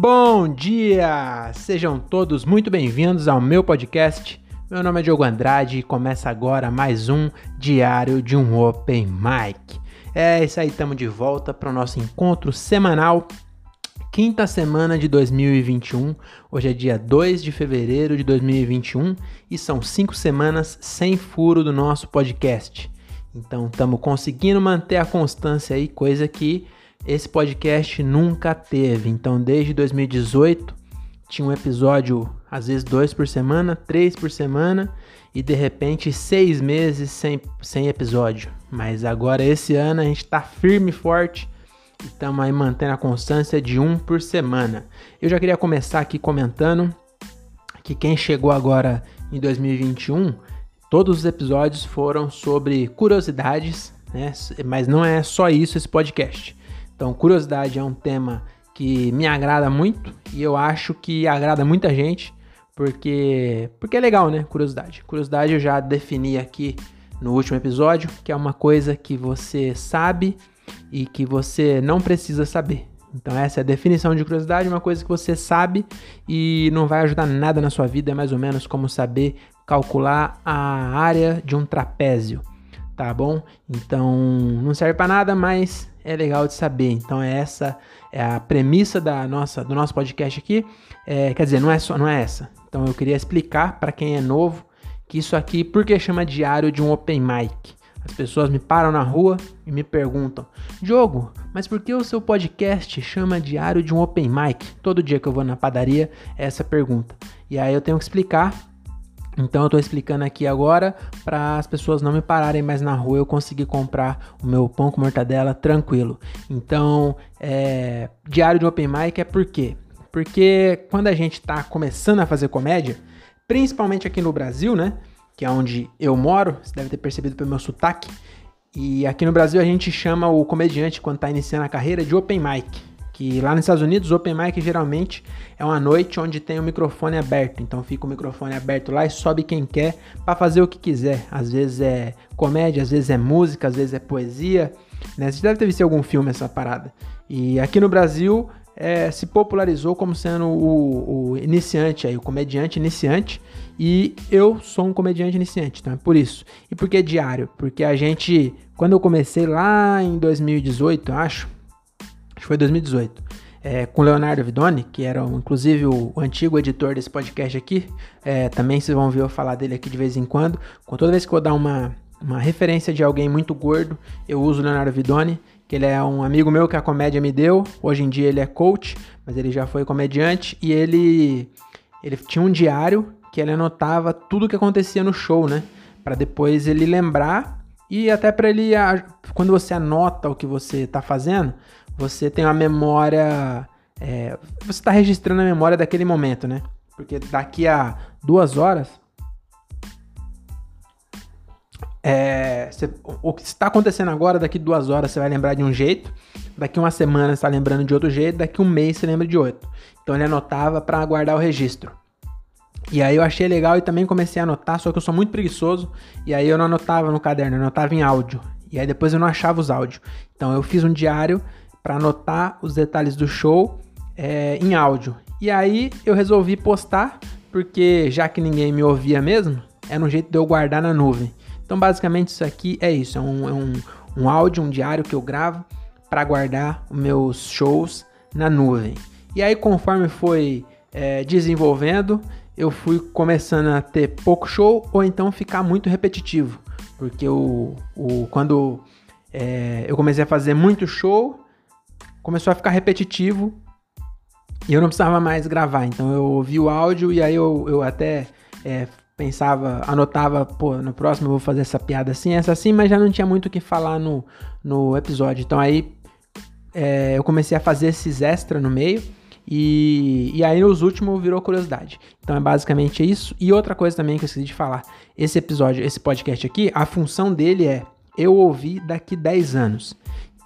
Bom dia! Sejam todos muito bem-vindos ao meu podcast. Meu nome é Diogo Andrade e começa agora mais um Diário de um Open Mic. É isso aí, estamos de volta para o nosso encontro semanal, quinta semana de 2021. Hoje é dia 2 de fevereiro de 2021 e são cinco semanas sem furo do nosso podcast. Então estamos conseguindo manter a constância aí, coisa que esse podcast nunca teve. Então desde 2018 tinha um episódio, às vezes dois por semana, três por semana e de repente seis meses sem, sem episódio. Mas agora esse ano a gente está firme e forte e estamos aí mantendo a constância de um por semana. Eu já queria começar aqui comentando que quem chegou agora em 2021 Todos os episódios foram sobre curiosidades, né? Mas não é só isso esse podcast. Então, curiosidade é um tema que me agrada muito e eu acho que agrada muita gente, porque porque é legal, né? Curiosidade. Curiosidade eu já defini aqui no último episódio, que é uma coisa que você sabe e que você não precisa saber. Então essa é a definição de curiosidade, uma coisa que você sabe e não vai ajudar nada na sua vida, é mais ou menos como saber calcular a área de um trapézio, tá bom? Então não serve para nada, mas é legal de saber. Então é essa é a premissa da nossa do nosso podcast aqui. É, quer dizer, não é só não é essa. Então eu queria explicar para quem é novo que isso aqui, por que chama diário de um open mic? As pessoas me param na rua e me perguntam: Diogo, mas por que o seu podcast chama Diário de um Open Mic? Todo dia que eu vou na padaria é essa pergunta. E aí eu tenho que explicar então eu estou explicando aqui agora para as pessoas não me pararem mais na rua eu conseguir comprar o meu pão com mortadela tranquilo. Então, é, diário de open mic é por quê? Porque quando a gente está começando a fazer comédia, principalmente aqui no Brasil, né, que é onde eu moro, você deve ter percebido pelo meu sotaque, e aqui no Brasil a gente chama o comediante quando está iniciando a carreira de open mic que lá nos Estados Unidos, open mic geralmente é uma noite onde tem o microfone aberto. Então fica o microfone aberto lá e sobe quem quer para fazer o que quiser. Às vezes é comédia, às vezes é música, às vezes é poesia. Né? Você deve ter visto algum filme essa parada. E aqui no Brasil é, se popularizou como sendo o, o, iniciante aí, o comediante iniciante. E eu sou um comediante iniciante, então é por isso. E por que diário? Porque a gente, quando eu comecei lá em 2018, acho, acho que foi 2018, é, com Leonardo Vidoni, que era inclusive o, o, antigo editor desse podcast aqui. É, também vocês vão ver eu falar dele aqui de vez em quando. Com toda vez que eu vou dar uma, uma referência de alguém muito gordo, eu uso o Leonardo Vidoni, que ele é um amigo meu que a comédia me deu. Hoje em dia ele é coach, mas ele já foi comediante e ele ele tinha um diário que ele anotava tudo que acontecia no show, né? Para depois ele lembrar e até para ele quando você anota o que você tá fazendo, você tem uma memória. É, você está registrando a memória daquele momento, né? Porque daqui a duas horas. É, você, o que está acontecendo agora, daqui duas horas você vai lembrar de um jeito, daqui uma semana você está lembrando de outro jeito, daqui um mês você lembra de outro. Então ele anotava para guardar o registro. E aí eu achei legal e também comecei a anotar, só que eu sou muito preguiçoso, e aí eu não anotava no caderno, eu anotava em áudio. E aí depois eu não achava os áudios. Então eu fiz um diário para anotar os detalhes do show é, em áudio. E aí eu resolvi postar, porque já que ninguém me ouvia mesmo, era um jeito de eu guardar na nuvem. Então basicamente isso aqui é isso, é um, é um, um áudio, um diário que eu gravo para guardar os meus shows na nuvem. E aí conforme foi é, desenvolvendo, eu fui começando a ter pouco show ou então ficar muito repetitivo. Porque o, o, quando é, eu comecei a fazer muito show, começou a ficar repetitivo e eu não precisava mais gravar. Então eu ouvi o áudio e aí eu, eu até é, pensava, anotava, pô, no próximo eu vou fazer essa piada assim, essa assim, mas já não tinha muito o que falar no, no episódio. Então aí é, eu comecei a fazer esses extra no meio. E, e aí nos últimos virou curiosidade. Então é basicamente isso. E outra coisa também que eu esqueci de falar. Esse episódio, esse podcast aqui, a função dele é eu ouvir daqui 10 anos.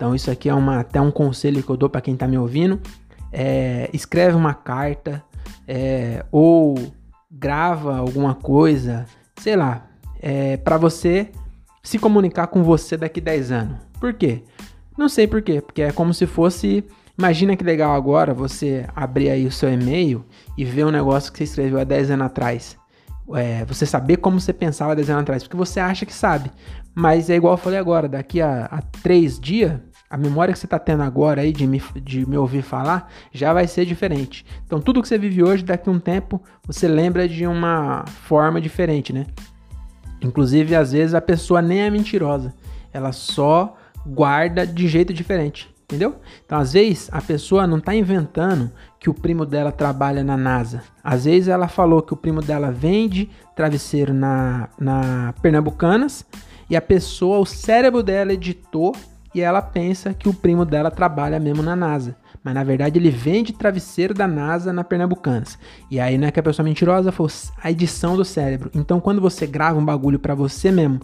Então isso aqui é uma, até um conselho que eu dou para quem está me ouvindo. É, escreve uma carta é, ou grava alguma coisa, sei lá, é, para você se comunicar com você daqui 10 anos. Por quê? Não sei por quê, porque é como se fosse Imagina que legal agora você abrir aí o seu e-mail e ver um negócio que você escreveu há 10 anos atrás. É, você saber como você pensava há 10 anos atrás, porque você acha que sabe. Mas é igual eu falei agora, daqui a, a 3 dias, a memória que você está tendo agora aí de me, de me ouvir falar já vai ser diferente. Então tudo que você vive hoje, daqui a um tempo, você lembra de uma forma diferente, né? Inclusive, às vezes a pessoa nem é mentirosa, ela só guarda de jeito diferente. Entendeu? Então, às vezes, a pessoa não está inventando que o primo dela trabalha na NASA. Às vezes, ela falou que o primo dela vende travesseiro na, na Pernambucanas e a pessoa, o cérebro dela editou e ela pensa que o primo dela trabalha mesmo na NASA. Mas na verdade ele vende travesseiro da NASA na Pernambucanas. E aí não é que a pessoa mentirosa foi a edição do cérebro. Então quando você grava um bagulho para você mesmo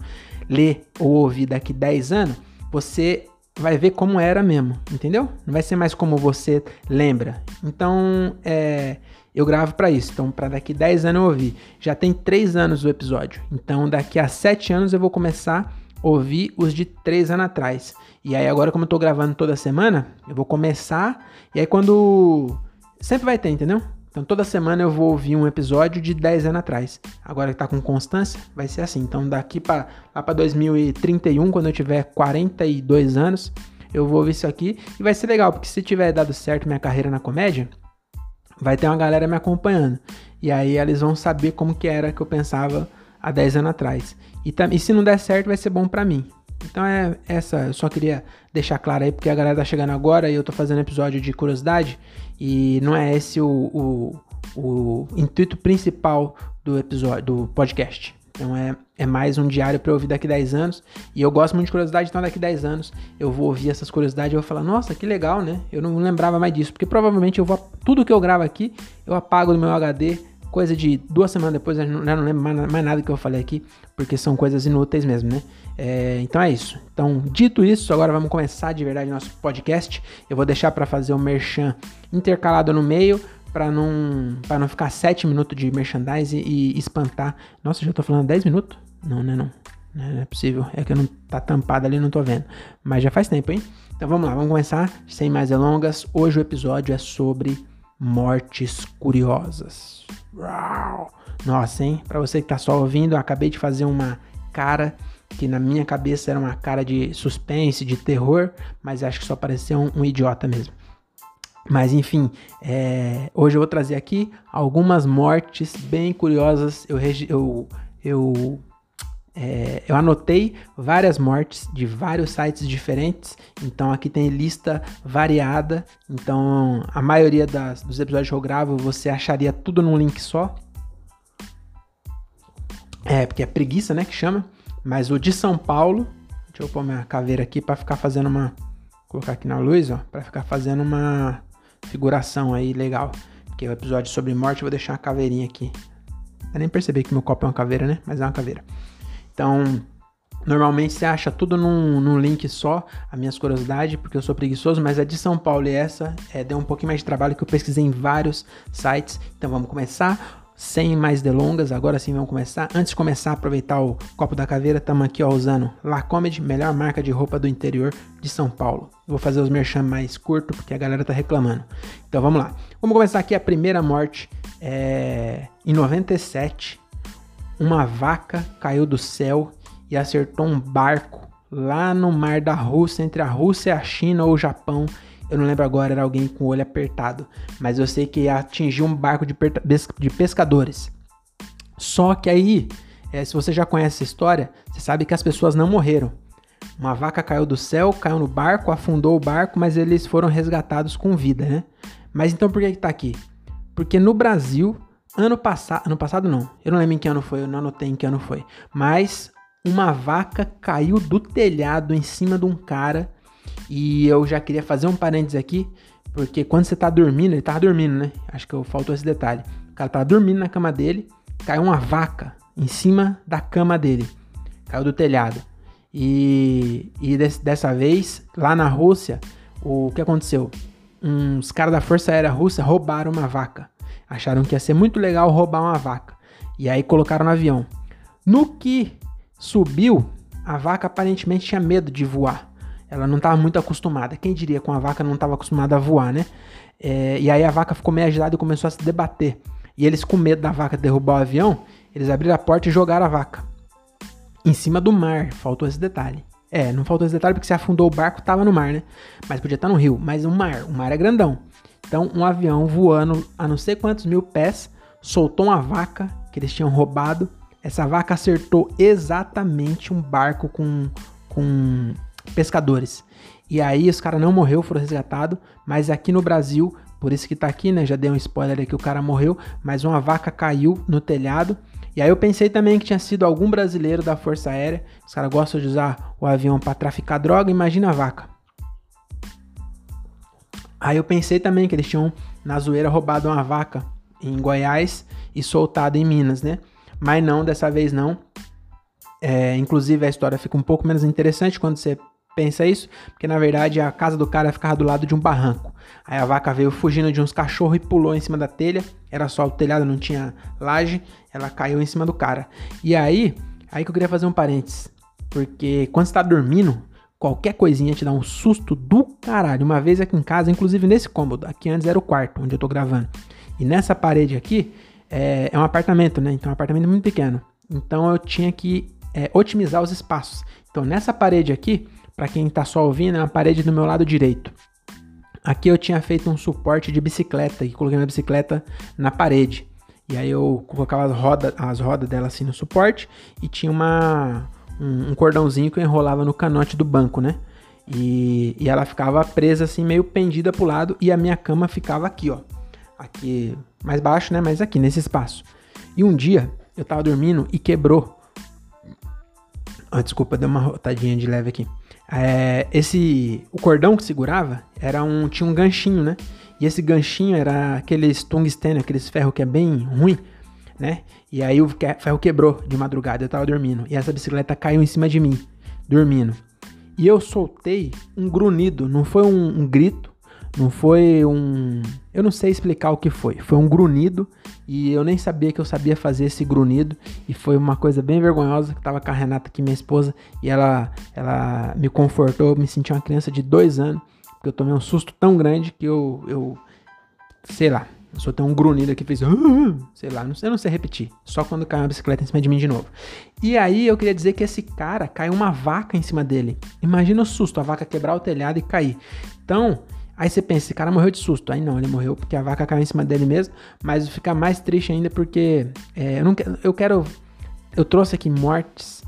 ler ou ouvir daqui 10 anos, você vai ver como era mesmo, entendeu? Não vai ser mais como você lembra. Então, é, eu gravo para isso. Então, para daqui 10 anos eu ouvir. Já tem 3 anos o episódio. Então, daqui a 7 anos eu vou começar a ouvir os de 3 anos atrás. E aí, agora, como eu tô gravando toda semana, eu vou começar. E aí, quando. Sempre vai ter, entendeu? Então toda semana eu vou ouvir um episódio de 10 anos atrás. Agora que tá com constância, vai ser assim. Então daqui para lá para 2031, quando eu tiver 42 anos, eu vou ouvir isso aqui e vai ser legal, porque se tiver dado certo minha carreira na comédia, vai ter uma galera me acompanhando. E aí eles vão saber como que era que eu pensava há 10 anos atrás. E, e se não der certo, vai ser bom para mim. Então é essa, eu só queria deixar claro aí, porque a galera tá chegando agora e eu tô fazendo episódio de curiosidade, e não é esse o, o, o intuito principal do episódio, do podcast. Então é, é mais um diário para ouvir daqui 10 anos. E eu gosto muito de curiosidade, então daqui 10 anos eu vou ouvir essas curiosidades e vou falar, nossa, que legal, né? Eu não lembrava mais disso, porque provavelmente eu vou. Tudo que eu gravo aqui, eu apago do meu HD coisa de duas semanas depois, eu não, eu não lembro mais, mais, nada que eu falei aqui, porque são coisas inúteis mesmo, né? É, então é isso. Então, dito isso, agora vamos começar de verdade nosso podcast. Eu vou deixar para fazer o merchan intercalado no meio, para não, pra não ficar sete minutos de merchandise e, espantar. Nossa, já tô falando 10 minutos? Não, né? Não. Não é possível. É que eu não tá tampado ali, não tô vendo. Mas já faz tempo, hein? Então vamos lá, vamos começar. Sem mais delongas. Hoje o episódio é sobre mortes curiosas. Nossa, hein? Pra você que tá só ouvindo, eu acabei de fazer uma cara que na minha cabeça era uma cara de suspense, de terror, mas acho que só pareceu um, um idiota mesmo. Mas enfim, é, hoje eu vou trazer aqui algumas mortes bem curiosas. Eu, eu, eu, é, eu anotei várias mortes de vários sites diferentes, então aqui tem lista variada. Então a maioria das, dos episódios que eu gravo você acharia tudo num link só. É, porque é preguiça, né, que chama. Mas o de São Paulo, deixa eu pôr minha caveira aqui para ficar fazendo uma, colocar aqui na luz, ó, para ficar fazendo uma figuração aí legal. Porque o episódio sobre morte eu vou deixar uma caveirinha aqui. Eu nem percebi que meu copo é uma caveira, né? Mas é uma caveira. Então, Normalmente você acha tudo num, num, link só, as minhas curiosidades, porque eu sou preguiçoso, mas a de São Paulo e essa é, deu um pouquinho mais de trabalho que eu pesquisei em vários sites. Então vamos começar. Sem mais delongas, agora sim vamos começar. Antes de começar, aproveitar o copo da caveira, estamos aqui ó, usando La Comedy, melhor marca de roupa do interior de São Paulo. Vou fazer os merchan mais curto porque a galera tá reclamando. Então vamos lá. Vamos começar aqui a primeira morte. É... Em 97, uma vaca caiu do céu e acertou um barco lá no mar da Rússia, entre a Rússia, a China ou o Japão eu não lembro agora, era alguém com o olho apertado. Mas eu sei que atingiu um barco de, de pescadores. Só que aí, é, se você já conhece essa história, você sabe que as pessoas não morreram. Uma vaca caiu do céu, caiu no barco, afundou o barco, mas eles foram resgatados com vida, né? Mas então por que que tá aqui? Porque no Brasil, ano passado, ano passado não, eu não lembro em que ano foi, eu não anotei em que ano foi, mas uma vaca caiu do telhado em cima de um cara e eu já queria fazer um parênteses aqui, porque quando você tá dormindo, ele tava dormindo, né? Acho que faltou esse detalhe. O cara tava dormindo na cama dele, caiu uma vaca em cima da cama dele. Caiu do telhado. E, e desse, dessa vez, lá na Rússia, o que aconteceu? Uns caras da Força Aérea Russa roubaram uma vaca. Acharam que ia ser muito legal roubar uma vaca. E aí colocaram no avião. No que subiu, a vaca aparentemente tinha medo de voar ela não estava muito acostumada. Quem diria com a vaca não estava acostumada a voar, né? É, e aí a vaca ficou meio agitada e começou a se debater. E eles, com medo da vaca derrubar o avião, eles abriram a porta e jogaram a vaca. Em cima do mar. Faltou esse detalhe. É, não faltou esse detalhe porque se afundou o barco, tava no mar, né? Mas podia estar no rio. Mas o mar, o mar é grandão. Então, um avião voando a não sei quantos mil pés, soltou uma vaca que eles tinham roubado. Essa vaca acertou exatamente um barco com, com pescadores. E aí os caras não morreu, foram resgatados, mas aqui no Brasil, por isso que tá aqui, né? Já dei um spoiler aqui, o cara morreu, mas uma vaca caiu no telhado. E aí eu pensei também que tinha sido algum brasileiro da Força Aérea. Os caras gostam de usar o avião para traficar droga, imagina a vaca. Aí eu pensei também que eles tinham na zoeira roubado uma vaca em Goiás e soltado em Minas, né? Mas não, dessa vez não. É, inclusive a história fica um pouco menos interessante quando você pensa isso, porque na verdade a casa do cara ficava do lado de um barranco. Aí a vaca veio fugindo de uns cachorros e pulou em cima da telha. Era só o telhado, não tinha laje. Ela caiu em cima do cara. E aí, aí que eu queria fazer um parênteses. Porque quando você tá dormindo, qualquer coisinha te dá um susto do caralho. Uma vez aqui em casa, inclusive nesse cômodo, aqui antes era o quarto onde eu tô gravando. E nessa parede aqui é, é um apartamento, né? Então é um apartamento muito pequeno. Então eu tinha que é, otimizar os espaços. Então nessa parede aqui, para quem está só ouvindo, é uma parede do meu lado direito. Aqui eu tinha feito um suporte de bicicleta e coloquei minha bicicleta na parede. E aí eu colocava as rodas, as rodas dela assim no suporte e tinha uma, um, cordãozinho que eu enrolava no canote do banco, né? E, e ela ficava presa assim, meio pendida pro lado e a minha cama ficava aqui, ó. Aqui mais baixo, né? Mas aqui nesse espaço. E um dia eu tava dormindo e quebrou. Ah, desculpa, deu uma rotadinha de leve aqui. É, esse o cordão que segurava era um tinha um ganchinho, né? E esse ganchinho era aqueles tungstênio, aqueles ferro que é bem ruim, né? E aí o ferro quebrou de madrugada, eu tava dormindo e essa bicicleta caiu em cima de mim, dormindo. E eu soltei um grunhido, não foi um, um grito, não foi um. Eu não sei explicar o que foi. Foi um grunhido e eu nem sabia que eu sabia fazer esse grunhido. E foi uma coisa bem vergonhosa que tava com a Renata aqui, minha esposa, e ela, ela me confortou. Eu me senti uma criança de dois anos, porque eu tomei um susto tão grande que eu. eu sei lá. Só tenho um grunhido aqui fez. Sei lá, não sei, eu não sei repetir. Só quando caiu uma bicicleta em cima de mim de novo. E aí eu queria dizer que esse cara caiu uma vaca em cima dele. Imagina o susto, a vaca quebrar o telhado e cair. Então, Aí você pensa, esse cara morreu de susto. Aí não, ele morreu porque a vaca caiu em cima dele mesmo. Mas fica mais triste ainda porque é, eu, não, eu quero. Eu trouxe aqui mortes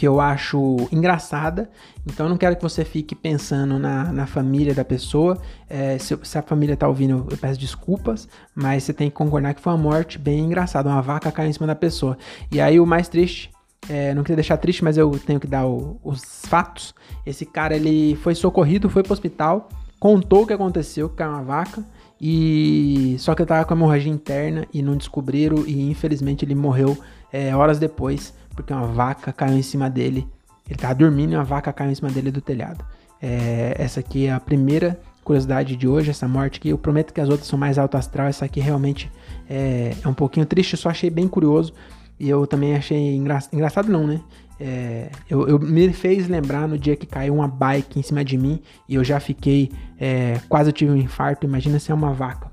que eu acho engraçada. Então eu não quero que você fique pensando na, na família da pessoa. É, se, se, a família tá ouvindo, eu peço desculpas. Mas você tem que concordar que foi uma morte bem engraçada. Uma vaca caiu em cima da pessoa. E aí o mais triste é, não queria deixar triste, mas eu tenho que dar o, os fatos. Esse cara ele foi socorrido, foi pro hospital contou o que aconteceu, que caiu uma vaca, e só que ele tava com hemorragia interna e não descobriram, e infelizmente ele morreu é, horas depois, porque uma vaca caiu em cima dele. Ele tava dormindo e uma vaca caiu em cima dele do telhado. É, essa aqui é a primeira curiosidade de hoje, essa morte aqui. Eu prometo que as outras são mais alto astral, essa aqui realmente é, é um pouquinho triste, eu só achei bem curioso. E eu também achei engra... engraçado, não, né? É, eu, eu, me fez lembrar no dia que caiu uma bike em cima de mim e eu já fiquei, é, quase tive um infarto. Imagina se é uma vaca.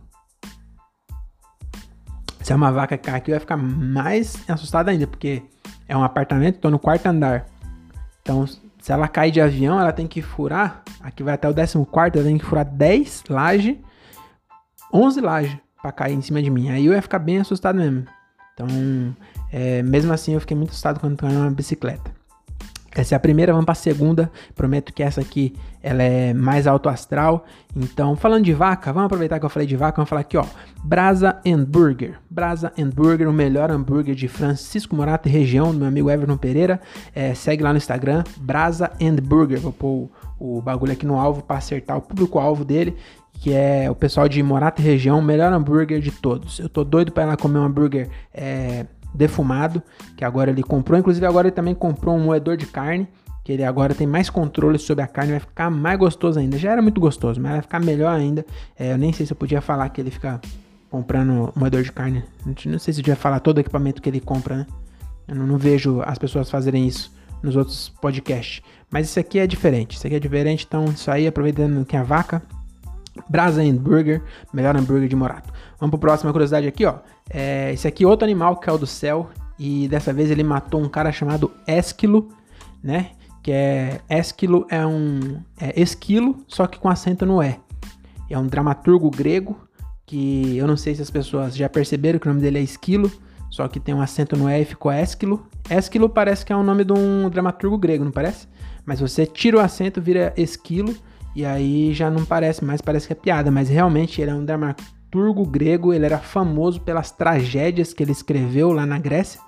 Se é uma vaca que cai aqui, eu ia ficar mais assustado ainda, porque é um apartamento, tô no quarto andar. Então, se ela cai de avião, ela tem que furar, aqui vai até o 14, ela tem que furar 10 laje, 11 laje para cair em cima de mim. Aí eu ia ficar bem assustado mesmo. Então, é, mesmo assim, eu fiquei muito assustado quando caiu uma bicicleta. Essa é a primeira, vamos para a segunda. Prometo que essa aqui ela é mais alto astral. Então, falando de vaca, vamos aproveitar que eu falei de vaca, vamos falar aqui, ó. Brasa Burger. Brasa Burger, o melhor hambúrguer de Francisco Morata e região, do meu amigo Everton Pereira. É, segue lá no Instagram, Brasa Burger. Vou pôr o, o bagulho aqui no alvo para acertar o público-alvo dele que é o pessoal de Morata e região, melhor hambúrguer de todos. Eu tô doido para ir lá comer um hambúrguer é, defumado, que agora ele comprou. Inclusive, agora ele também comprou um moedor de carne, que ele agora tem mais controle sobre a carne, vai ficar mais gostoso ainda. Já era muito gostoso, mas vai ficar melhor ainda. É, eu nem sei se eu podia falar que ele fica comprando moedor de carne. Não sei se eu podia falar todo o equipamento que ele compra, né? Eu não, não vejo as pessoas fazerem isso. nos outros podcasts. Mas isso aqui é diferente. Isso aqui é diferente, então isso aí, aproveitando que a vaca. Brasa Burger, melhor hambúrguer de Morato. Vamos para a próxima curiosidade aqui, ó. É, esse aqui é outro animal que caiu do céu e dessa vez ele matou um cara chamado Esquilo, né? Que é Esquilo é um é esquilo, só que com acento no E. É um dramaturgo grego que eu não sei se as pessoas já perceberam que o nome dele é Esquilo, só que tem um acento no E e ficou Esquilo. Esquilo parece que é o nome de um dramaturgo grego, não parece? Mas você tira o acento, vira Esquilo, e aí já não parece mais, parece que é piada, mas realmente ele é um dramaturgo grego, ele era famoso pelas tragédias que ele escreveu lá na Grécia.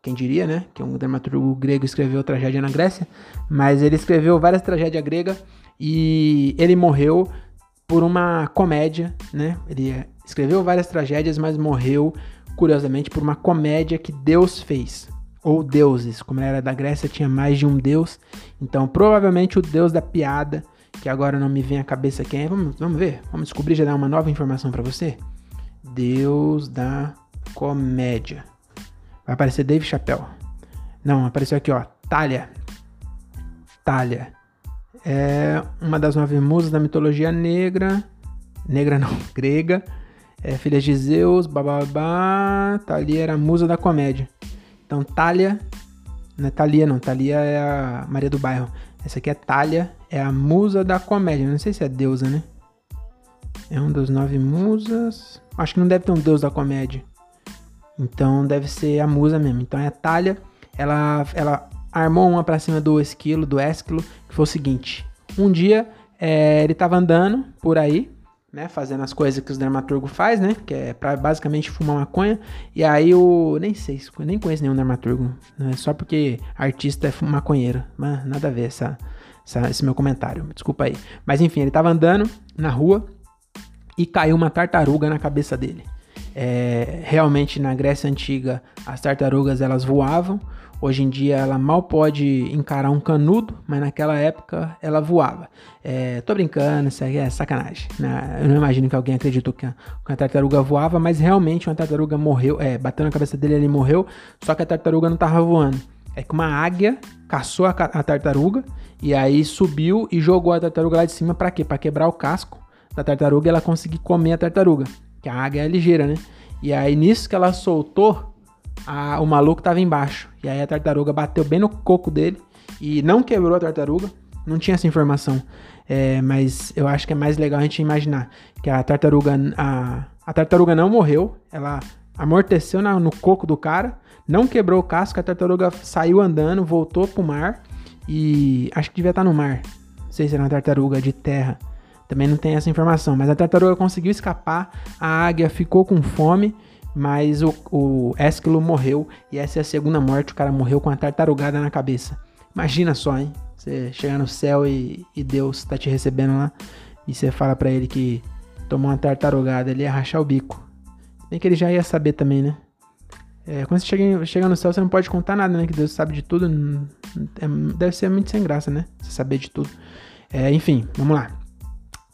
Quem diria, né? Que um dramaturgo grego escreveu tragédia na Grécia, mas ele escreveu várias tragédias gregas e ele morreu por uma comédia, né? Ele escreveu várias tragédias, mas morreu, curiosamente, por uma comédia que Deus fez. Ou deuses, como era da Grécia, tinha mais de um deus. Então, provavelmente o deus da piada, que agora não me vem à cabeça quem é. Vamos, vamos ver, vamos descobrir, já dar uma nova informação para você. Deus da comédia. Vai aparecer Dave Chappelle. Não, apareceu aqui, ó. Talha. Talha é uma das nove musas da mitologia negra. Negra não, grega. É, filha de Zeus, bababá. Thalia era a musa da comédia. Então, Thalia. Não é Thalia, não. Thalia é a Maria do Bairro. Essa aqui é Thalia, é a musa da comédia. Não sei se é deusa, né? É um dos nove musas. Acho que não deve ter um deus da comédia. Então deve ser a musa mesmo. Então é a Thalia. Ela, ela armou uma pra cima do esquilo, do esquilo, que foi o seguinte. Um dia é, ele tava andando por aí, né, fazendo as coisas que os dramaturgos faz, né, que é pra basicamente fumar maconha, e aí o, nem sei, nem conheço nenhum dramaturgo, né, só porque artista é maconheiro, mas nada a ver essa, essa, esse meu comentário, desculpa aí. Mas enfim, ele tava andando na rua e caiu uma tartaruga na cabeça dele. É, realmente na Grécia Antiga as tartarugas elas voavam, Hoje em dia ela mal pode encarar um canudo, mas naquela época ela voava. É, tô brincando, isso aí é sacanagem. Né? Eu não imagino que alguém acreditou que a, que a tartaruga voava, mas realmente uma tartaruga morreu, é, bateu na cabeça dele ele morreu, só que a tartaruga não tava voando. É que uma águia caçou a, a tartaruga e aí subiu e jogou a tartaruga lá de cima para quê? Para quebrar o casco da tartaruga e ela conseguir comer a tartaruga. Que a águia é ligeira, né? E aí nisso que ela soltou, a, o maluco tava embaixo. E aí a tartaruga bateu bem no coco dele e não quebrou a tartaruga. Não tinha essa informação. É, mas eu acho que é mais legal a gente imaginar que a tartaruga. A, a tartaruga não morreu, ela amorteceu na, no coco do cara, não quebrou o casco, a tartaruga saiu andando, voltou pro mar e acho que devia estar no mar. Não sei se era uma tartaruga de terra. Também não tem essa informação, mas a tartaruga conseguiu escapar, a águia ficou com fome mas o, o Esquilo morreu e essa é a segunda morte. O cara morreu com uma tartarugada na cabeça. Imagina só, hein? Você chegar no céu e, e Deus tá te recebendo lá e você fala para ele que tomou uma tartarugada, ele ia rachar o bico. Bem que ele já ia saber também, né? É, quando você chega, chega no céu, você não pode contar nada, né? Que Deus sabe de tudo. É, deve ser muito sem graça, né? Você saber de tudo. É, enfim, vamos lá.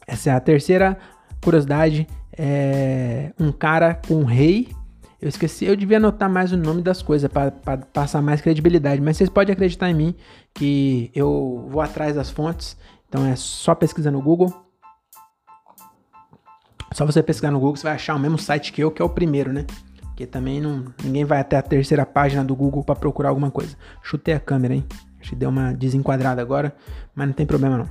Essa é a terceira curiosidade é, um cara com um rei. Eu esqueci, eu devia anotar mais o nome das coisas para passar mais credibilidade, mas vocês podem acreditar em mim que eu vou atrás das fontes. Então é só pesquisar no Google. Só você pesquisar no Google, você vai achar o mesmo site que eu, que é o primeiro, né? Porque também não, ninguém vai até a terceira página do Google para procurar alguma coisa. Chutei a câmera, hein? Acho que deu uma desenquadrada agora, mas não tem problema não.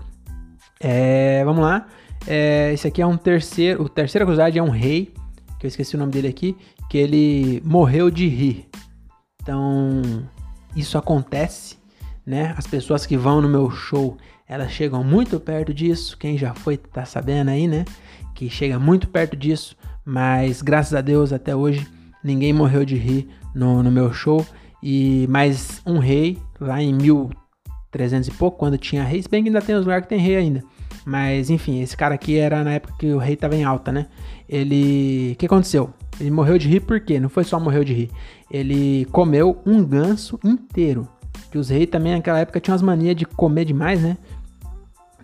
É, vamos lá. É, esse aqui é um terceiro. O terceira curiosidade é um rei, que eu esqueci o nome dele aqui, que ele morreu de rir. Então, isso acontece, né? As pessoas que vão no meu show, elas chegam muito perto disso. Quem já foi tá sabendo aí, né? Que chega muito perto disso, mas graças a Deus até hoje ninguém morreu de rir no, no meu show. E mais um rei lá em 1300 e pouco, quando tinha rei, se bem que ainda tem os lugares que tem rei ainda. Mas enfim, esse cara aqui era na época que o rei tava em alta, né? Ele. O que aconteceu? Ele morreu de rir por quê? Não foi só morreu de rir. Ele comeu um ganso inteiro. Que os reis também naquela época tinham as manias de comer demais, né?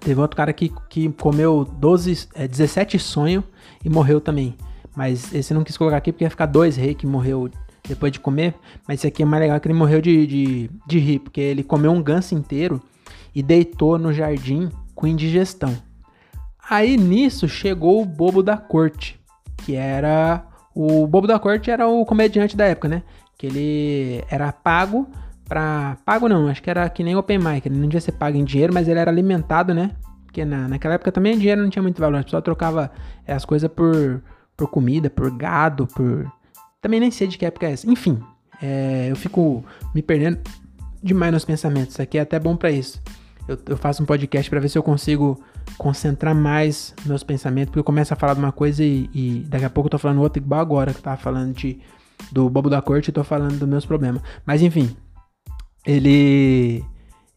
Teve outro cara que, que comeu 12, é, 17 sonhos e morreu também. Mas esse não quis colocar aqui porque ia ficar dois reis que morreu depois de comer. Mas esse aqui é mais legal que ele morreu de, de, de rir, porque ele comeu um ganso inteiro e deitou no jardim com indigestão. Aí nisso chegou o bobo da corte, que era. O bobo da corte era o comediante da época, né? Que ele era pago pra. Pago não, acho que era que nem Open Mic, ele não devia ser pago em dinheiro, mas ele era alimentado, né? Porque na, naquela época também dinheiro não tinha muito valor, a pessoa trocava é, as coisas por, por comida, por gado, por. Também nem sei de que época é essa. Enfim, é, eu fico me perdendo demais nos pensamentos. Isso aqui é até bom para isso. Eu, eu, faço um podcast para ver se eu consigo concentrar mais meus pensamentos, porque eu começo a falar de uma coisa e, e daqui a pouco eu tô falando outra igual agora, que eu tava falando de, do Bobo da Corte e tô falando dos meus problemas. Mas enfim, ele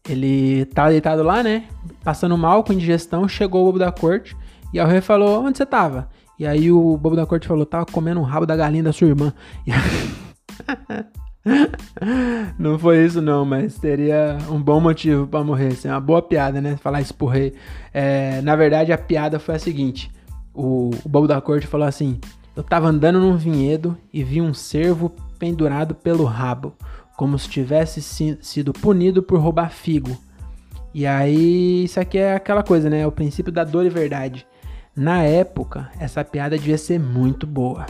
ele tava deitado lá, né? Passando mal com indigestão, chegou o Bobo da Corte e o rei falou: Onde você tava? E aí o Bobo da Corte falou: Tava comendo um rabo da galinha da sua irmã. não foi isso não, mas teria um bom motivo para morrer. Assim, uma boa piada, né? Falar isso rei. É, na verdade, a piada foi a seguinte: o, o bobo da corte falou assim: Eu tava andando num vinhedo e vi um cervo pendurado pelo rabo, como se tivesse si, sido punido por roubar figo. E aí, isso aqui é aquela coisa, né? É o princípio da dor e verdade. Na época, essa piada devia ser muito boa.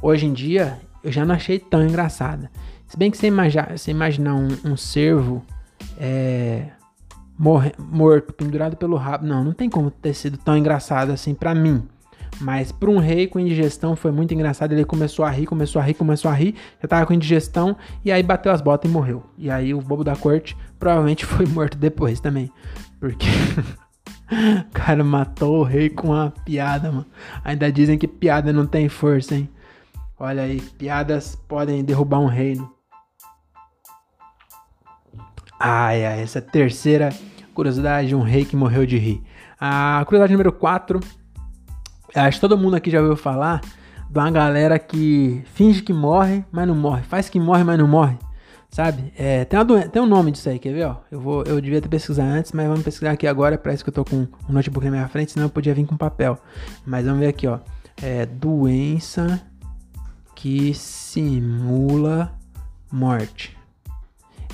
Hoje em dia, eu já não achei tão engraçada. Se bem que você, imagina, você imaginar um, um cervo é, morre, morto, pendurado pelo rabo. Não, não tem como ter sido tão engraçado assim para mim. Mas para um rei com indigestão foi muito engraçado. Ele começou a rir, começou a rir, começou a rir. Já tava com indigestão e aí bateu as botas e morreu. E aí o bobo da corte provavelmente foi morto depois também. Porque o cara matou o rei com uma piada, mano. Ainda dizem que piada não tem força, hein? Olha aí, piadas podem derrubar um reino. Ai, ai, essa terceira curiosidade, um rei que morreu de rir. A curiosidade número 4. Acho que todo mundo aqui já ouviu falar de uma galera que finge que morre, mas não morre. Faz que morre, mas não morre. Sabe? É, tem, uma tem um nome disso aí, quer ver? Ó? Eu, vou, eu devia ter pesquisado antes, mas vamos pesquisar aqui agora. Parece que eu tô com um notebook na minha frente, senão eu podia vir com papel. Mas vamos ver aqui, ó. É, doença que simula morte.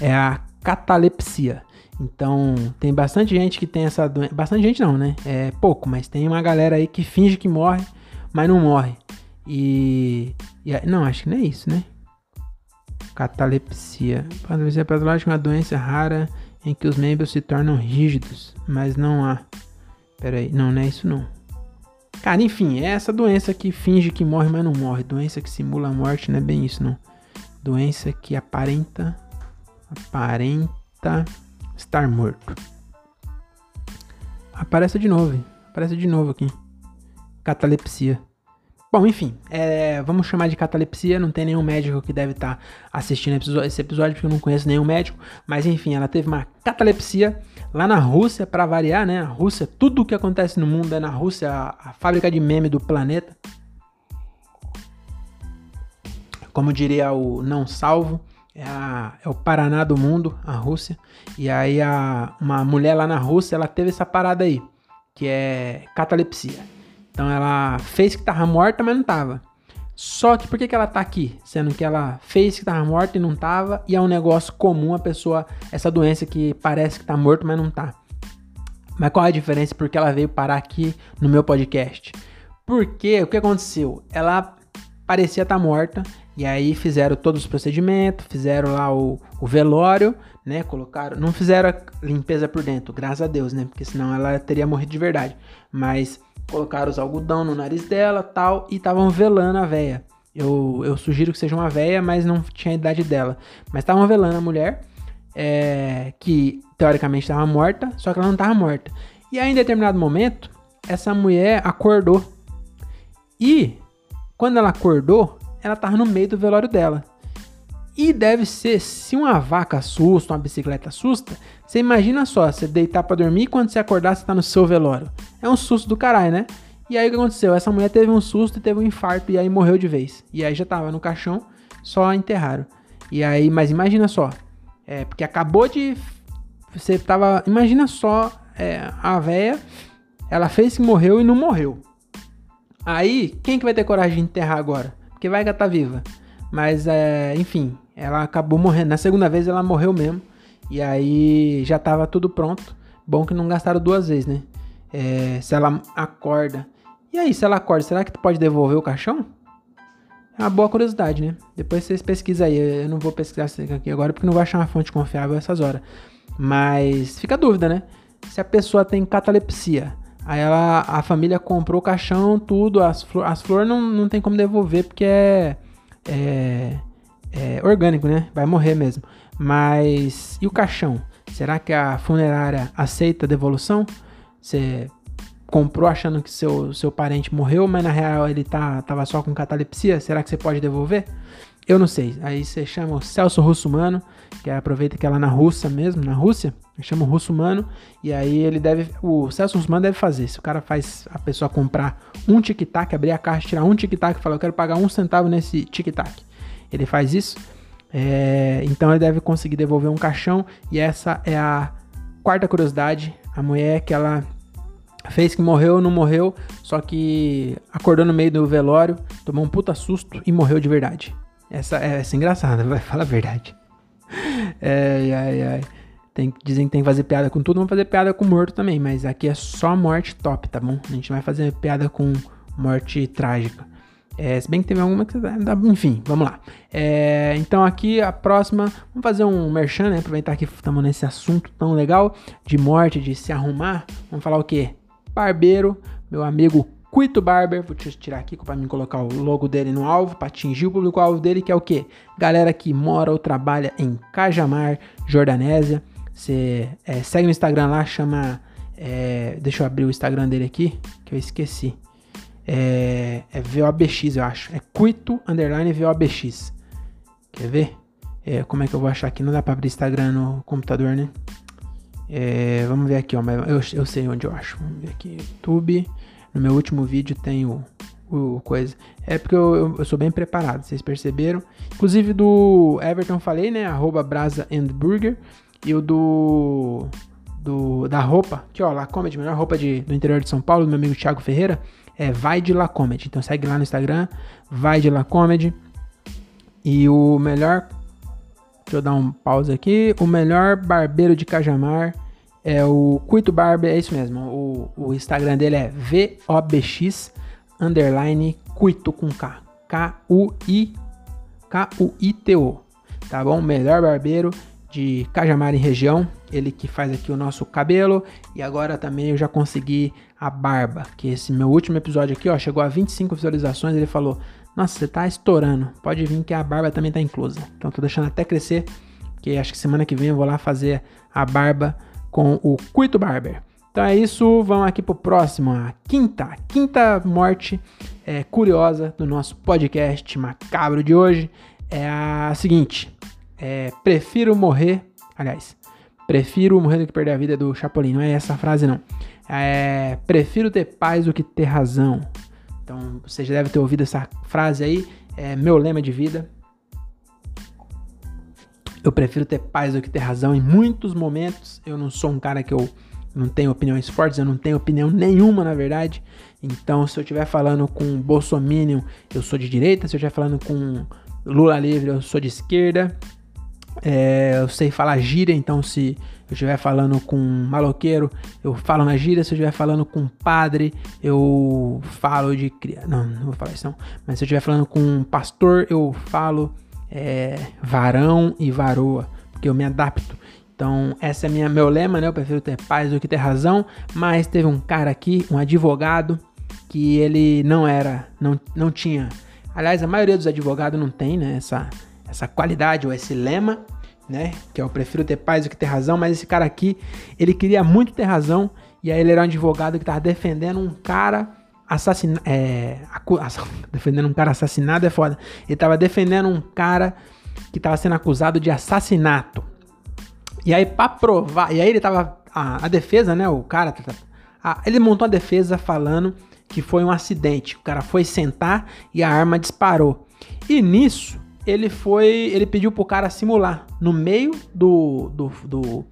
É a catalepsia. Então, tem bastante gente que tem essa doença. Bastante gente não, né? É pouco, mas tem uma galera aí que finge que morre, mas não morre. E. e não, acho que não é isso, né? Catalepsia. Catalepsia patológica é uma doença rara em que os membros se tornam rígidos, mas não há. Pera aí, não, não é isso não. Cara, enfim, é essa doença que finge que morre, mas não morre. Doença que simula a morte, não é bem isso, não. Doença que aparenta. Aparenta estar morto. Aparece de novo. Aparece de novo aqui. Catalepsia. Bom, enfim, é, vamos chamar de catalepsia. Não tem nenhum médico que deve estar tá assistindo esse episódio, porque eu não conheço nenhum médico. Mas enfim, ela teve uma catalepsia lá na Rússia, para variar, né? A Rússia, tudo o que acontece no mundo é na Rússia, a, a fábrica de meme do planeta. Como diria o Não Salvo, é, a, é, o Paraná do mundo, a Rússia. E aí a, uma mulher lá na Rússia, ela teve essa parada aí, que é catalepsia. Então ela fez que tava morta, mas não tava. Só que por que, que ela tá aqui? Sendo que ela fez que tava morta e não tava, e é um negócio comum a pessoa, essa doença que parece que tá morto, mas não tá. Mas qual é a diferença? Porque ela veio parar aqui no meu podcast? Porque o que aconteceu? Ela parecia estar tá morta, e aí fizeram todos os procedimentos, fizeram lá o, o velório, né? Colocaram. Não fizeram a limpeza por dentro, graças a Deus, né? Porque senão ela teria morrido de verdade. Mas colocaram os algodão no nariz dela tal, e estavam velando a véia. Eu, eu sugiro que seja uma véia, mas não tinha a idade dela. Mas estavam velando a mulher, é, que teoricamente estava morta, só que ela não estava morta. E aí, em determinado momento, essa mulher acordou. E quando ela acordou, ela estava no meio do velório dela. E deve ser, se uma vaca assusta, uma bicicleta assusta, você imagina só, você deitar para dormir e quando você acordar você tá no seu velório. É um susto do caralho, né? E aí o que aconteceu? Essa mulher teve um susto e teve um infarto e aí morreu de vez. E aí já tava no caixão, só enterraram. E aí, mas imagina só, é, porque acabou de. Você tava. Imagina só, é, a véia, ela fez que morreu e não morreu. Aí, quem que vai ter coragem de enterrar agora? Porque vai que ela tá viva. Mas, é, enfim, ela acabou morrendo. Na segunda vez ela morreu mesmo. E aí já tava tudo pronto. Bom que não gastaram duas vezes, né? É, se ela acorda. E aí, se ela acorda, será que tu pode devolver o caixão? É uma boa curiosidade, né? Depois vocês pesquisam aí. Eu não vou pesquisar aqui agora porque não vai achar uma fonte confiável essas horas. Mas fica a dúvida, né? Se a pessoa tem catalepsia, aí ela, a família comprou o caixão, tudo, as, flor, as flores não, não tem como devolver porque é, é, é orgânico, né? Vai morrer mesmo. Mas e o caixão? Será que a funerária aceita a devolução? Você comprou achando que seu, seu parente morreu, mas na real ele tá, tava só com catalepsia? Será que você pode devolver? Eu não sei. Aí você chama o Celso Russumano, que é, aproveita que é lá na Rússia mesmo, na Rússia, chama o Russumano, e aí ele deve, o Celso Russumano deve fazer. Se o cara faz a pessoa comprar um tic-tac, abrir a caixa, tirar um tic-tac e falar, eu quero pagar um centavo nesse tic-tac. Ele faz isso, é, então ele deve conseguir devolver um caixão. E essa é a quarta curiosidade. A mulher que ela fez que morreu, não morreu, só que acordou no meio do velório, tomou um puta susto e morreu de verdade. Essa, é, essa é engraçada, vai falar a verdade. É, ai, ai. Tem, dizem que tem que fazer piada com tudo, vamos fazer piada com morto também, mas aqui é só morte top, tá bom? A gente vai fazer piada com morte trágica. É, se bem que teve alguma que. Enfim, vamos lá. É, então aqui a próxima. Vamos fazer um merchan, né? Aproveitar que estamos nesse assunto tão legal de morte, de se arrumar. Vamos falar o quê? Barbeiro, meu amigo Cuito Barber. Vou tirar aqui para mim colocar o logo dele no alvo, para atingir o público-alvo dele, que é o quê? Galera que mora ou trabalha em Cajamar, Jordanésia. Você é, segue no Instagram lá, chama. É, deixa eu abrir o Instagram dele aqui, que eu esqueci. É, é VOBX, eu acho. É Cuito Underline VOBX. Quer ver? É, como é que eu vou achar aqui? Não dá pra abrir Instagram no computador, né? É, vamos ver aqui, ó. Eu, eu sei onde eu acho. Vamos ver aqui. YouTube. No meu último vídeo tem o, o coisa. É porque eu, eu, eu, sou bem preparado, vocês perceberam. Inclusive do Everton falei, né? Arroba Brasa and Burger. E o do. Do da roupa, que ó, La melhor roupa de, do interior de São Paulo, do meu amigo Thiago Ferreira é Vai de La Comedy. Então segue lá no Instagram, Vai de La Comedy. E o melhor. Deixa eu dar um pause aqui. O melhor barbeiro de Cajamar é o Cuito Barber, é isso mesmo. O, o Instagram dele é VOBX underline Cuito com K. K-U-I K-U-I-T-O. Tá bom? Melhor barbeiro de Cajamar em região. Ele que faz aqui o nosso cabelo. E agora também eu já consegui a barba. Que esse meu último episódio aqui, ó, chegou a 25 visualizações. Ele falou: Nossa, você tá estourando. Pode vir que a barba também tá inclusa. Então tô deixando até crescer. Porque acho que semana que vem eu vou lá fazer a barba com o Cuito Barber. Então é isso, vamos aqui pro próximo, a quinta, quinta morte é, curiosa do nosso podcast macabro de hoje é a seguinte: é, prefiro morrer, aliás, prefiro morrer do que perder a vida do Chapolin, não é essa frase não. É, prefiro ter paz do que ter razão. Então você já deve ter ouvido essa frase aí. É meu lema de vida. Eu prefiro ter paz do que ter razão em muitos momentos. Eu não sou um cara que eu não tenho opiniões fortes, eu não tenho opinião nenhuma, na verdade. Então, se eu estiver falando com Bolsonaro, eu sou de direita. Se eu estiver falando com Lula livre, eu sou de esquerda. É, eu sei falar gíria, então se eu estiver falando com um maloqueiro, eu falo na gíria. Se eu estiver falando com um padre, eu falo de. Não, não vou falar isso não. Mas se eu estiver falando com um pastor, eu falo é, varão e varoa, porque eu me adapto. Então, esse é minha, meu lema, né? Eu prefiro ter paz do que ter razão. Mas teve um cara aqui, um advogado, que ele não era, não, não tinha. Aliás, a maioria dos advogados não tem, né? Essa, essa qualidade ou esse lema né? Que eu prefiro ter paz do que ter razão, mas esse cara aqui, ele queria muito ter razão, e aí ele era um advogado que tava defendendo um cara assassinado. É, defendendo um cara assassinado é foda. Ele tava defendendo um cara que tava sendo acusado de assassinato. E aí, pra provar. E aí ele tava. A, a defesa, né? O cara. A, ele montou a defesa falando que foi um acidente. O cara foi sentar e a arma disparou. E nisso, ele foi. Ele pediu pro cara simular. No meio do, do, do,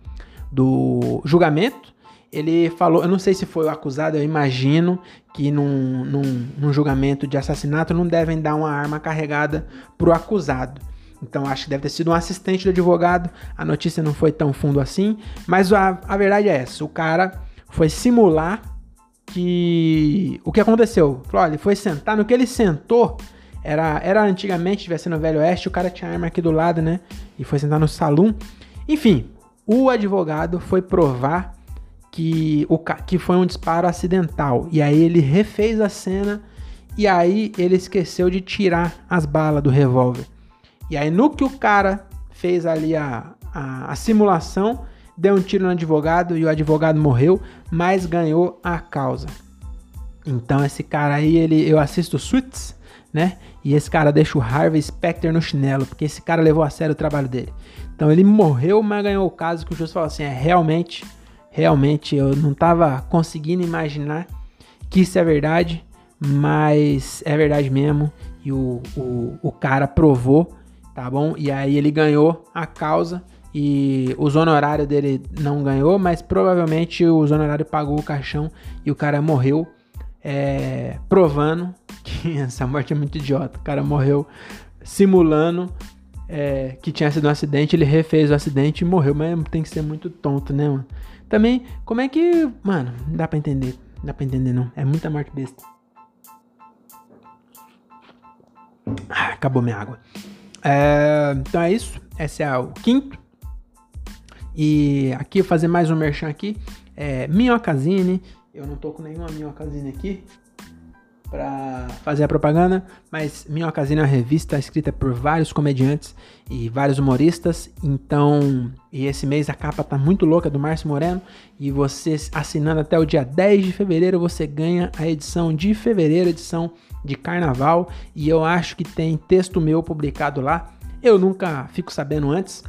do julgamento, ele falou, eu não sei se foi o acusado, eu imagino que num, num, num julgamento de assassinato não devem dar uma arma carregada pro acusado. Então acho que deve ter sido um assistente do advogado. A notícia não foi tão fundo assim, mas a, a verdade é essa: o cara foi simular que o que aconteceu. Falou, olha, ele foi sentar, no que ele sentou, era, era antigamente, tivesse no Velho Oeste, o cara tinha arma aqui do lado, né? E foi sentar no salão. Enfim, o advogado foi provar que, o, que foi um disparo acidental. E aí ele refez a cena e aí ele esqueceu de tirar as balas do revólver. E aí no que o cara fez ali a, a, a simulação, deu um tiro no advogado e o advogado morreu, mas ganhou a causa. Então esse cara aí, ele, eu assisto Suits, né? E esse cara deixa o Harvey Specter no chinelo, porque esse cara levou a sério o trabalho dele. Então ele morreu, mas ganhou o caso que o juiz falou assim: é realmente, realmente eu não tava conseguindo imaginar que isso é verdade, mas é verdade mesmo. E o, o, o cara provou, tá bom? E aí ele ganhou a causa e os honorários dele não ganhou, mas provavelmente os honorários pagou o caixão e o cara morreu é, provando que essa morte é muito idiota. O cara morreu simulando é, que tinha sido um acidente, ele refez o acidente e morreu, mas tem que ser muito tonto, né, mano? Também, como é que. Mano, não dá pra entender. Não dá pra entender, não. É muita morte besta. Ah, acabou minha água. É, então é isso. Esse é o quinto. E aqui fazer mais um merchan aqui. É, Minhocazine. Eu não tô com nenhuma Minhocazine aqui para fazer a propaganda, mas Minhocazine é uma revista escrita por vários comediantes e vários humoristas. Então, e esse mês a capa tá muito louca do Márcio Moreno e você assinando até o dia 10 de fevereiro, você ganha a edição de fevereiro, edição de carnaval, e eu acho que tem texto meu publicado lá. Eu nunca fico sabendo antes,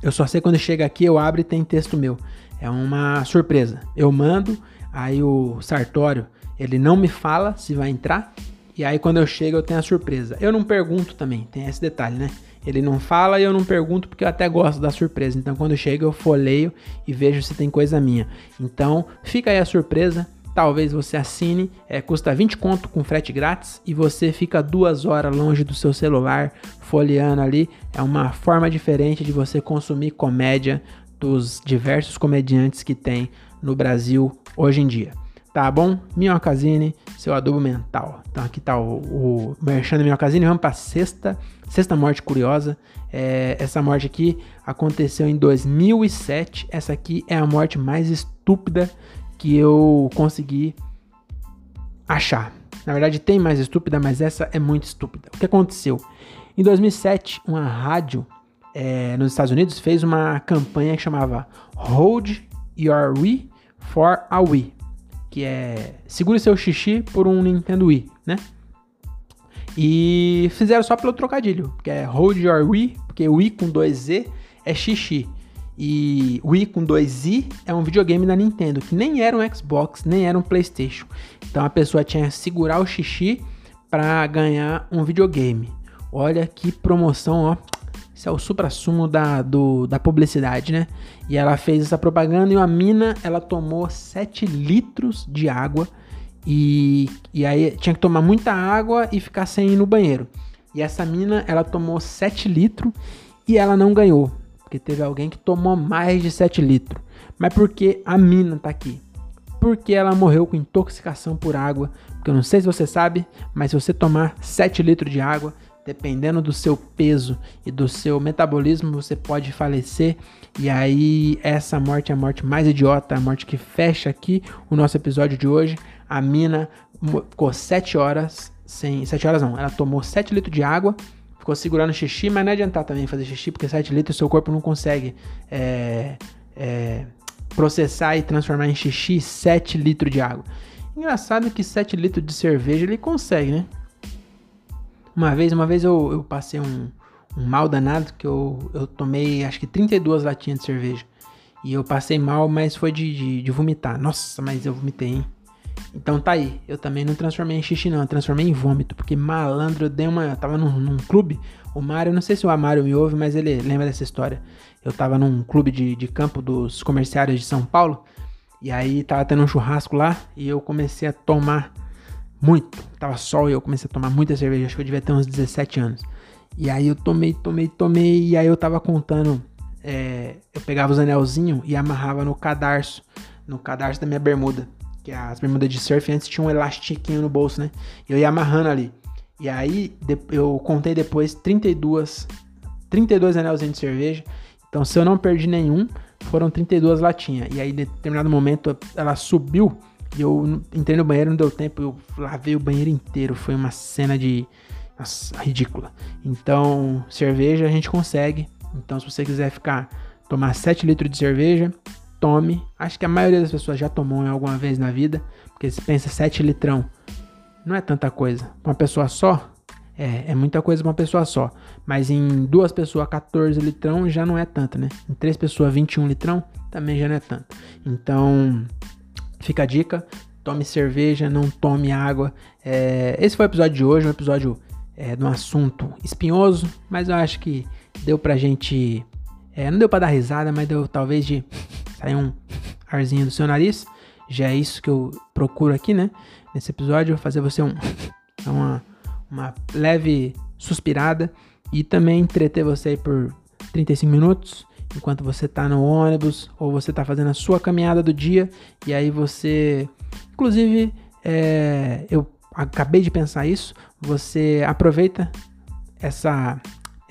eu só sei quando chega aqui, eu abro e tem texto meu. É uma surpresa. Eu mando, aí o Sartório, ele não me fala se vai entrar, e aí quando eu chego eu tenho a surpresa. Eu não pergunto também, tem esse detalhe, né? Ele não fala e eu não pergunto porque eu até gosto da surpresa. Então quando chega eu folheio e vejo se tem coisa minha. Então fica aí a surpresa. Talvez você assine, é, custa 20 conto com frete grátis e você fica duas horas longe do seu celular folheando ali. É uma forma diferente de você consumir comédia dos diversos comediantes que tem no Brasil hoje em dia. Tá bom? Minhocazine, seu adubo mental. Então aqui tá o, o Merchan da Minhocazine. Vamos pra sexta, sexta morte curiosa. É, essa morte aqui aconteceu em 2007. Essa aqui é a morte mais estúpida que eu consegui achar. Na verdade, tem mais estúpida, mas essa é muito estúpida. O que aconteceu? Em 2007, uma rádio é, nos Estados Unidos fez uma campanha que chamava Hold Your Wii for a Wii, que é segure seu xixi por um Nintendo Wii, né? E fizeram só pelo trocadilho, que é Hold Your Wii, porque Wii com dois Z é xixi. E Wii com 2i é um videogame da Nintendo, que nem era um Xbox, nem era um PlayStation. Então a pessoa tinha que segurar o xixi para ganhar um videogame. Olha que promoção, ó. Isso é o supra-sumo da, da publicidade, né? E ela fez essa propaganda e a mina, ela tomou 7 litros de água. E, e aí tinha que tomar muita água e ficar sem ir no banheiro. E essa mina, ela tomou 7 litros e ela não ganhou porque teve alguém que tomou mais de 7 litros. Mas por que a mina tá aqui? Porque ela morreu com intoxicação por água. Porque eu não sei se você sabe, mas se você tomar 7 litros de água, dependendo do seu peso e do seu metabolismo, você pode falecer. E aí, essa morte é a morte mais idiota, a morte que fecha aqui o nosso episódio de hoje. A mina ficou 7 horas sem. 7 horas não, ela tomou 7 litros de água ficou segurando xixi, mas não adiantar também fazer xixi, porque 7 litros seu corpo não consegue é, é, processar e transformar em xixi 7 litros de água. Engraçado que 7 litros de cerveja ele consegue, né? Uma vez, uma vez eu, eu passei um, um mal danado que eu, eu tomei acho que 32 latinhas de cerveja. E eu passei mal, mas foi de, de, de vomitar. Nossa, mas eu vomitei, hein? Então tá aí, eu também não transformei em xixi não, eu transformei em vômito, porque malandro, eu dei uma, eu tava num, num clube, o Mário, não sei se o Amário me ouve, mas ele lembra dessa história. Eu tava num clube de, de campo dos comerciários de São Paulo, E aí tava tendo um churrasco lá e eu comecei a tomar muito. Tava sol e eu comecei a tomar muita cerveja. Acho que eu devia ter uns 17 anos. E aí eu tomei, tomei, tomei. E aí eu tava contando. É, eu pegava os anelzinhos e amarrava no cadarço. No cadarço da minha bermuda. Que as bermudas de surf antes tinha um elastiquinho no bolso, né? Eu ia amarrando ali. E aí eu contei depois 32, 32 anelzinhos de cerveja. Então se eu não perdi nenhum, foram 32 latinhas. E aí, em determinado momento, ela subiu e eu entrei no banheiro, não deu tempo, eu lavei o banheiro inteiro. Foi uma cena de. Nossa, ridícula. Então, cerveja a gente consegue. Então, se você quiser ficar, tomar 7 litros de cerveja, tome. Acho que a maioria das pessoas já tomou em alguma vez na vida. Porque se pensa 7 litrão, não é tanta coisa. Uma pessoa só, é, é muita coisa pra uma pessoa só. Mas em duas pessoas, 14 litrão já não é tanto, né? Em três pessoas, 21 litrão também já não é tanto. Então, fica a dica: tome cerveja, não tome água. É, esse foi o episódio de hoje, um episódio é, de um assunto espinhoso, mas eu acho que deu pra gente. É, não deu pra dar risada, mas deu talvez de sair um arzinho do seu nariz. Já é isso que eu procuro aqui, né? Nesse episódio, fazer você um, uma uma leve suspirada e também entreter você por 35 minutos enquanto você está no ônibus ou você está fazendo a sua caminhada do dia e aí você, inclusive, é, eu acabei de pensar isso, você aproveita essa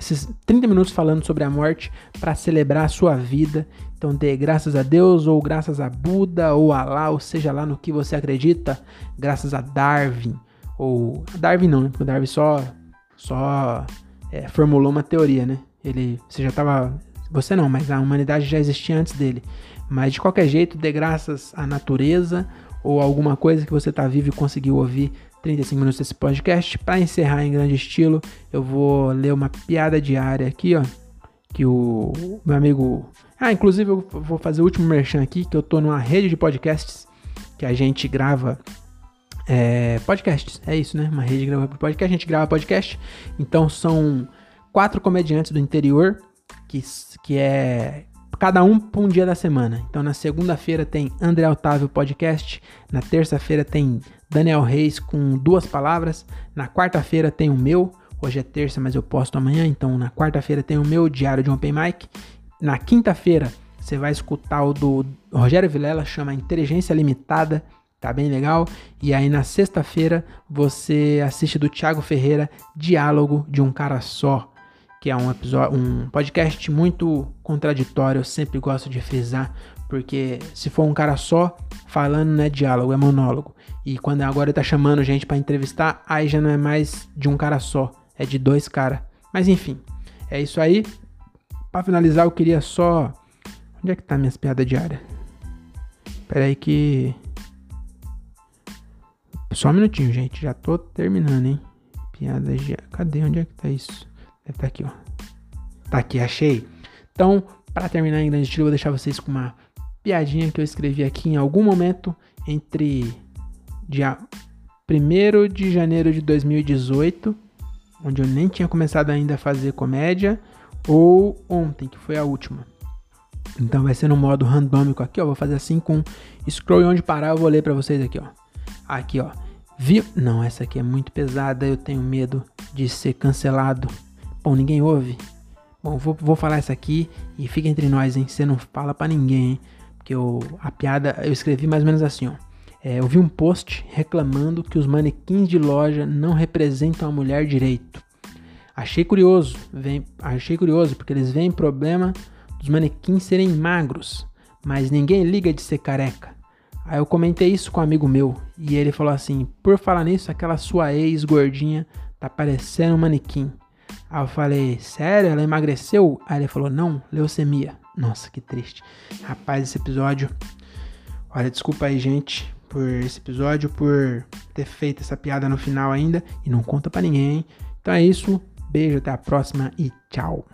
esses 30 minutos falando sobre a morte para celebrar a sua vida. Então dê graças a Deus, ou graças a Buda, ou a Alá, ou seja lá no que você acredita, graças a Darwin, ou Darwin não, né? Porque o Darwin só, só é, formulou uma teoria, né? Ele, você já estava, você não, mas a humanidade já existia antes dele. Mas de qualquer jeito, dê graças à natureza ou alguma coisa que você está vivo e conseguiu ouvir 35 minutos desse podcast. Para encerrar em grande estilo, eu vou ler uma piada diária aqui, ó. Que o meu amigo. Ah, inclusive eu vou fazer o último merchan aqui, que eu tô numa rede de podcasts que a gente grava é, podcasts, é isso, né? Uma rede de grava podcast, a gente grava podcast. Então são quatro comediantes do interior, que, que é cada um por um dia da semana. Então na segunda-feira tem André Otávio Podcast, na terça-feira tem Daniel Reis com duas palavras, na quarta-feira tem o meu, hoje é terça, mas eu posto amanhã, então na quarta-feira tem o meu Diário de Open Mic, na quinta-feira você vai escutar o do Rogério Vilela, chama Inteligência Limitada, Tá bem legal? E aí na sexta-feira você assiste do Thiago Ferreira Diálogo de um Cara Só, que é um episódio, um podcast muito contraditório, eu sempre gosto de frisar, porque se for um cara só falando não é diálogo, é monólogo. E quando agora tá chamando gente para entrevistar, aí já não é mais de um cara só, é de dois caras. Mas enfim, é isso aí. Para finalizar, eu queria só Onde é que tá minhas piadas diárias? Pera aí que só um minutinho, gente. Já tô terminando, hein? Piada de. Cadê? Onde é que tá isso? Estar tá aqui, ó. Tá aqui, achei. Então, para terminar em grande estilo, vou deixar vocês com uma piadinha que eu escrevi aqui em algum momento entre dia 1 de janeiro de 2018, onde eu nem tinha começado ainda a fazer comédia, ou ontem, que foi a última. Então vai ser no modo randômico aqui, ó. Vou fazer assim com scroll onde parar, eu vou ler para vocês aqui, ó. Aqui, ó. Viu? Não, essa aqui é muito pesada. Eu tenho medo de ser cancelado. Bom, ninguém ouve. Bom, vou, vou falar essa aqui e fica entre nós, hein? Você não fala para ninguém, hein? Porque eu, a piada eu escrevi mais ou menos assim, ó. É, eu vi um post reclamando que os manequins de loja não representam a mulher direito. Achei curioso, vem, achei curioso porque eles veem problema dos manequins serem magros, mas ninguém liga de ser careca. Aí eu comentei isso com um amigo meu e ele falou assim: por falar nisso, aquela sua ex gordinha tá parecendo um manequim. Aí eu falei: sério? Ela emagreceu? Aí ele falou: não, leucemia. Nossa, que triste. Rapaz, esse episódio. Olha, desculpa aí, gente, por esse episódio, por ter feito essa piada no final ainda. E não conta para ninguém. Então é isso. Beijo, até a próxima e tchau.